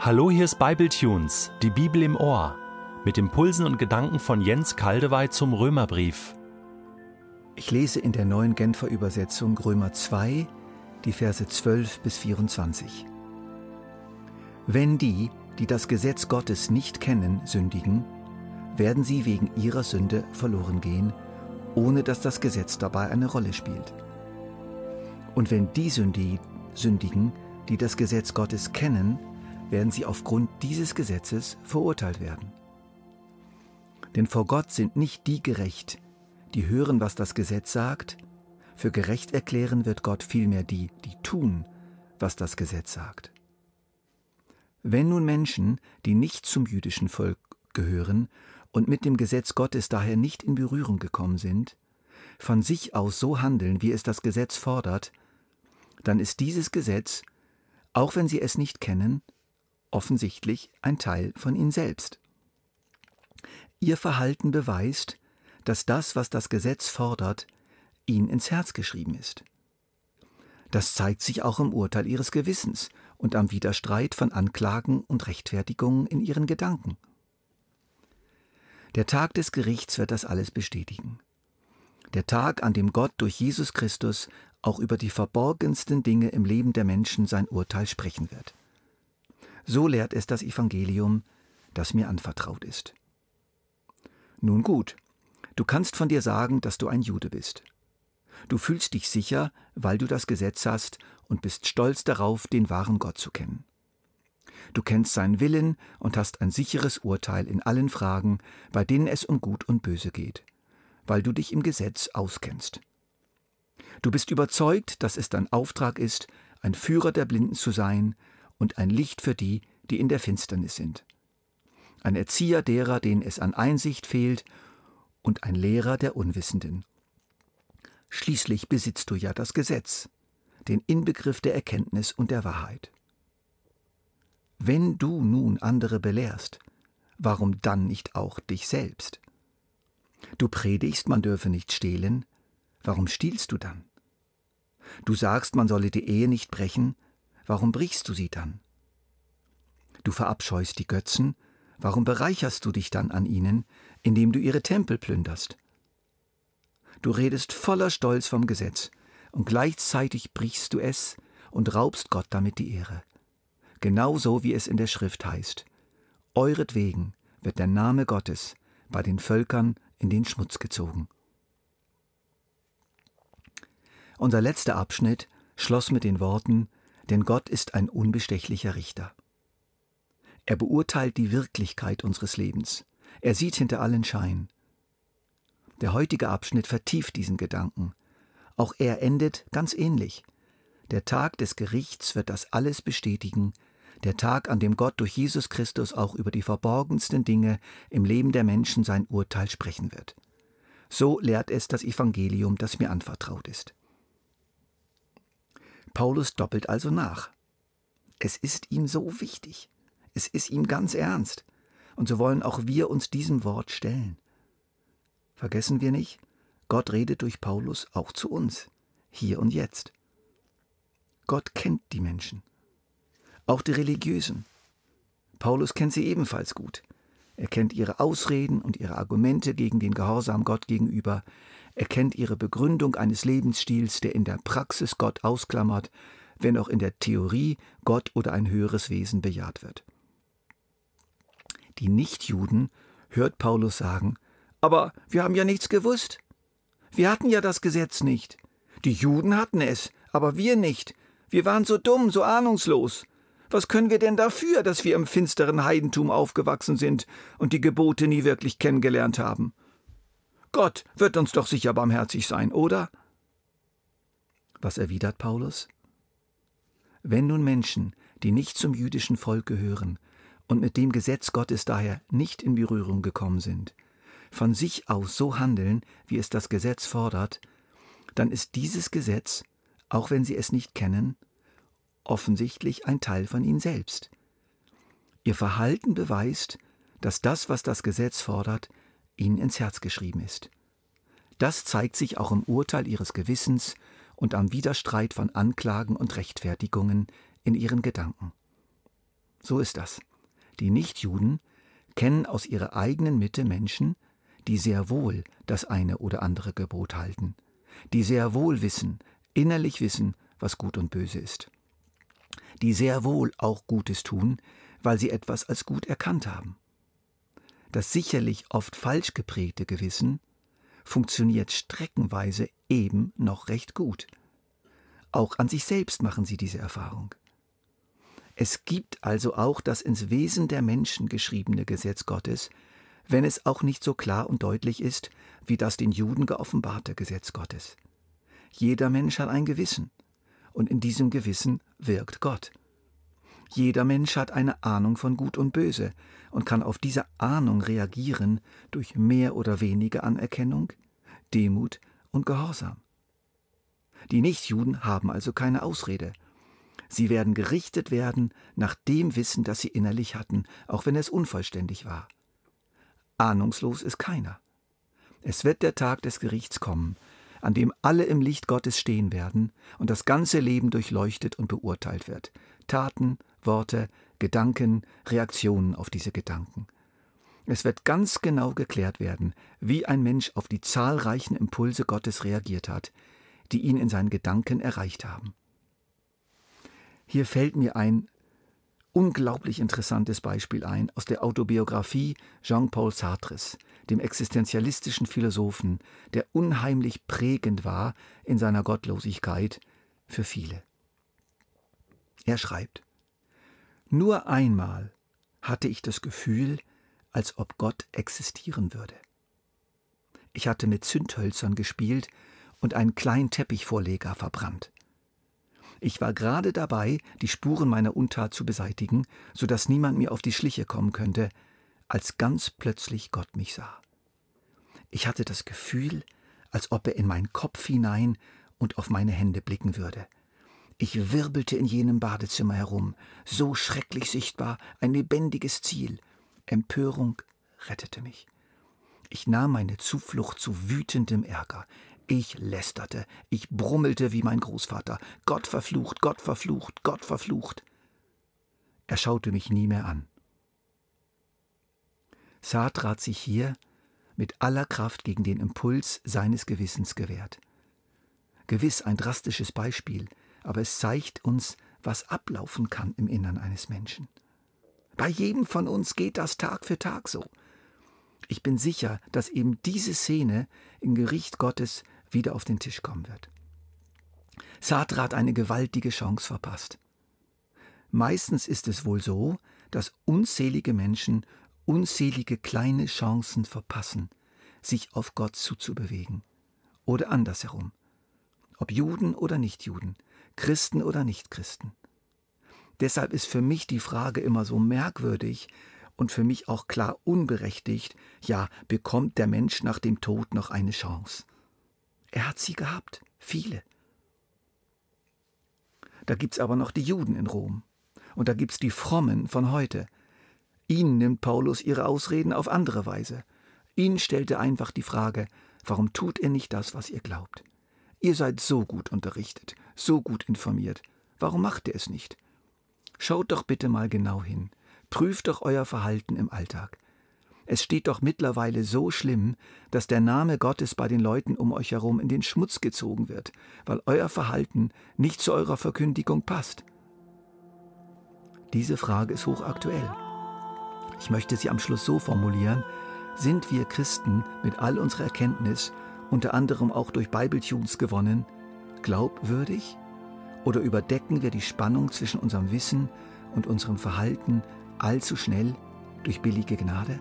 Hallo, hier ist Bibletunes, die Bibel im Ohr, mit Impulsen und Gedanken von Jens Kaldewey zum Römerbrief. Ich lese in der neuen Genfer Übersetzung Römer 2, die Verse 12 bis 24. Wenn die, die das Gesetz Gottes nicht kennen, sündigen, werden sie wegen ihrer Sünde verloren gehen, ohne dass das Gesetz dabei eine Rolle spielt. Und wenn die sündigen, die das Gesetz Gottes kennen, werden sie aufgrund dieses Gesetzes verurteilt werden. Denn vor Gott sind nicht die gerecht, die hören, was das Gesetz sagt, für gerecht erklären wird Gott vielmehr die, die tun, was das Gesetz sagt. Wenn nun Menschen, die nicht zum jüdischen Volk gehören und mit dem Gesetz Gottes daher nicht in Berührung gekommen sind, von sich aus so handeln, wie es das Gesetz fordert, dann ist dieses Gesetz, auch wenn sie es nicht kennen, offensichtlich ein Teil von ihnen selbst. Ihr Verhalten beweist, dass das, was das Gesetz fordert, ihnen ins Herz geschrieben ist. Das zeigt sich auch im Urteil ihres Gewissens und am Widerstreit von Anklagen und Rechtfertigungen in ihren Gedanken. Der Tag des Gerichts wird das alles bestätigen. Der Tag, an dem Gott durch Jesus Christus auch über die verborgensten Dinge im Leben der Menschen sein Urteil sprechen wird. So lehrt es das Evangelium, das mir anvertraut ist. Nun gut, du kannst von dir sagen, dass du ein Jude bist. Du fühlst dich sicher, weil du das Gesetz hast und bist stolz darauf, den wahren Gott zu kennen. Du kennst seinen Willen und hast ein sicheres Urteil in allen Fragen, bei denen es um Gut und Böse geht, weil du dich im Gesetz auskennst. Du bist überzeugt, dass es dein Auftrag ist, ein Führer der Blinden zu sein und ein Licht für die, die in der Finsternis sind. Ein Erzieher derer, denen es an Einsicht fehlt, und ein Lehrer der Unwissenden. Schließlich besitzt du ja das Gesetz, den Inbegriff der Erkenntnis und der Wahrheit. Wenn du nun andere belehrst, warum dann nicht auch dich selbst? Du predigst, man dürfe nicht stehlen, warum stiehlst du dann? Du sagst, man solle die Ehe nicht brechen, warum brichst du sie dann? Du verabscheust die Götzen, warum bereicherst du dich dann an ihnen, indem du ihre Tempel plünderst? Du redest voller Stolz vom Gesetz, und gleichzeitig brichst du es und raubst Gott damit die Ehre. Genauso wie es in der Schrift heißt. Euretwegen wird der Name Gottes bei den Völkern in den Schmutz gezogen. Unser letzter Abschnitt schloss mit den Worten denn Gott ist ein unbestechlicher Richter. Er beurteilt die Wirklichkeit unseres Lebens. Er sieht hinter allen Schein. Der heutige Abschnitt vertieft diesen Gedanken. Auch er endet ganz ähnlich. Der Tag des Gerichts wird das alles bestätigen, der Tag, an dem Gott durch Jesus Christus auch über die verborgensten Dinge im Leben der Menschen sein Urteil sprechen wird. So lehrt es das Evangelium, das mir anvertraut ist. Paulus doppelt also nach. Es ist ihm so wichtig. Es ist ihm ganz ernst. Und so wollen auch wir uns diesem Wort stellen. Vergessen wir nicht, Gott redet durch Paulus auch zu uns, hier und jetzt. Gott kennt die Menschen, auch die Religiösen. Paulus kennt sie ebenfalls gut. Er kennt ihre Ausreden und ihre Argumente gegen den Gehorsam Gott gegenüber. Er kennt ihre Begründung eines Lebensstils, der in der Praxis Gott ausklammert, wenn auch in der Theorie Gott oder ein höheres Wesen bejaht wird. Die Nichtjuden hört Paulus sagen, aber wir haben ja nichts gewusst. Wir hatten ja das Gesetz nicht. Die Juden hatten es, aber wir nicht. Wir waren so dumm, so ahnungslos. Was können wir denn dafür, dass wir im finsteren Heidentum aufgewachsen sind und die Gebote nie wirklich kennengelernt haben? Gott wird uns doch sicher barmherzig sein, oder? Was erwidert Paulus? Wenn nun Menschen, die nicht zum jüdischen Volk gehören und mit dem Gesetz Gottes daher nicht in Berührung gekommen sind, von sich aus so handeln, wie es das Gesetz fordert, dann ist dieses Gesetz, auch wenn sie es nicht kennen, offensichtlich ein Teil von ihnen selbst. Ihr Verhalten beweist, dass das, was das Gesetz fordert, ihnen ins Herz geschrieben ist. Das zeigt sich auch im Urteil ihres Gewissens und am Widerstreit von Anklagen und Rechtfertigungen in ihren Gedanken. So ist das. Die Nichtjuden kennen aus ihrer eigenen Mitte Menschen, die sehr wohl das eine oder andere Gebot halten, die sehr wohl wissen, innerlich wissen, was gut und böse ist, die sehr wohl auch Gutes tun, weil sie etwas als gut erkannt haben. Das sicherlich oft falsch geprägte Gewissen funktioniert streckenweise eben noch recht gut. Auch an sich selbst machen sie diese Erfahrung. Es gibt also auch das ins Wesen der Menschen geschriebene Gesetz Gottes, wenn es auch nicht so klar und deutlich ist wie das den Juden geoffenbarte Gesetz Gottes. Jeder Mensch hat ein Gewissen, und in diesem Gewissen wirkt Gott. Jeder Mensch hat eine Ahnung von Gut und Böse und kann auf diese Ahnung reagieren durch mehr oder weniger Anerkennung, Demut und Gehorsam. Die Nichtjuden haben also keine Ausrede. Sie werden gerichtet werden nach dem Wissen, das sie innerlich hatten, auch wenn es unvollständig war. Ahnungslos ist keiner. Es wird der Tag des Gerichts kommen, an dem alle im Licht Gottes stehen werden und das ganze Leben durchleuchtet und beurteilt wird. Taten, Worte, Gedanken, Reaktionen auf diese Gedanken. Es wird ganz genau geklärt werden, wie ein Mensch auf die zahlreichen Impulse Gottes reagiert hat, die ihn in seinen Gedanken erreicht haben. Hier fällt mir ein unglaublich interessantes Beispiel ein aus der Autobiografie Jean-Paul Sartres, dem existenzialistischen Philosophen, der unheimlich prägend war in seiner Gottlosigkeit für viele. Er schreibt Nur einmal hatte ich das Gefühl, als ob Gott existieren würde. Ich hatte mit Zündhölzern gespielt und einen kleinen Teppichvorleger verbrannt. Ich war gerade dabei, die Spuren meiner Untat zu beseitigen, so dass niemand mir auf die Schliche kommen könnte, als ganz plötzlich Gott mich sah. Ich hatte das Gefühl, als ob er in meinen Kopf hinein und auf meine Hände blicken würde. Ich wirbelte in jenem Badezimmer herum, so schrecklich sichtbar, ein lebendiges Ziel. Empörung rettete mich. Ich nahm meine Zuflucht zu wütendem Ärger. Ich lästerte, ich brummelte wie mein Großvater. Gott verflucht, Gott verflucht, Gott verflucht. Er schaute mich nie mehr an. Sartre hat sich hier mit aller Kraft gegen den Impuls seines Gewissens gewehrt. Gewiss ein drastisches Beispiel, aber es zeigt uns, was ablaufen kann im Innern eines Menschen. Bei jedem von uns geht das Tag für Tag so. Ich bin sicher, dass eben diese Szene im Gericht Gottes wieder auf den Tisch kommen wird. Sartre hat eine gewaltige Chance verpasst. Meistens ist es wohl so, dass unzählige Menschen unzählige kleine Chancen verpassen, sich auf Gott zuzubewegen. Oder andersherum. Ob Juden oder Nichtjuden, Christen oder Nichtchristen. Deshalb ist für mich die Frage immer so merkwürdig und für mich auch klar unberechtigt, ja, bekommt der Mensch nach dem Tod noch eine Chance? Er hat sie gehabt, viele. Da gibt's aber noch die Juden in Rom. Und da gibt's die Frommen von heute. Ihnen nimmt Paulus ihre Ausreden auf andere Weise. Ihnen stellt er einfach die Frage, warum tut ihr nicht das, was ihr glaubt? Ihr seid so gut unterrichtet, so gut informiert. Warum macht ihr es nicht? Schaut doch bitte mal genau hin. Prüft doch euer Verhalten im Alltag. Es steht doch mittlerweile so schlimm, dass der Name Gottes bei den Leuten um euch herum in den Schmutz gezogen wird, weil euer Verhalten nicht zu eurer Verkündigung passt. Diese Frage ist hochaktuell. Ich möchte sie am Schluss so formulieren, sind wir Christen mit all unserer Erkenntnis, unter anderem auch durch Bibletunes gewonnen, glaubwürdig? Oder überdecken wir die Spannung zwischen unserem Wissen und unserem Verhalten allzu schnell durch billige Gnade?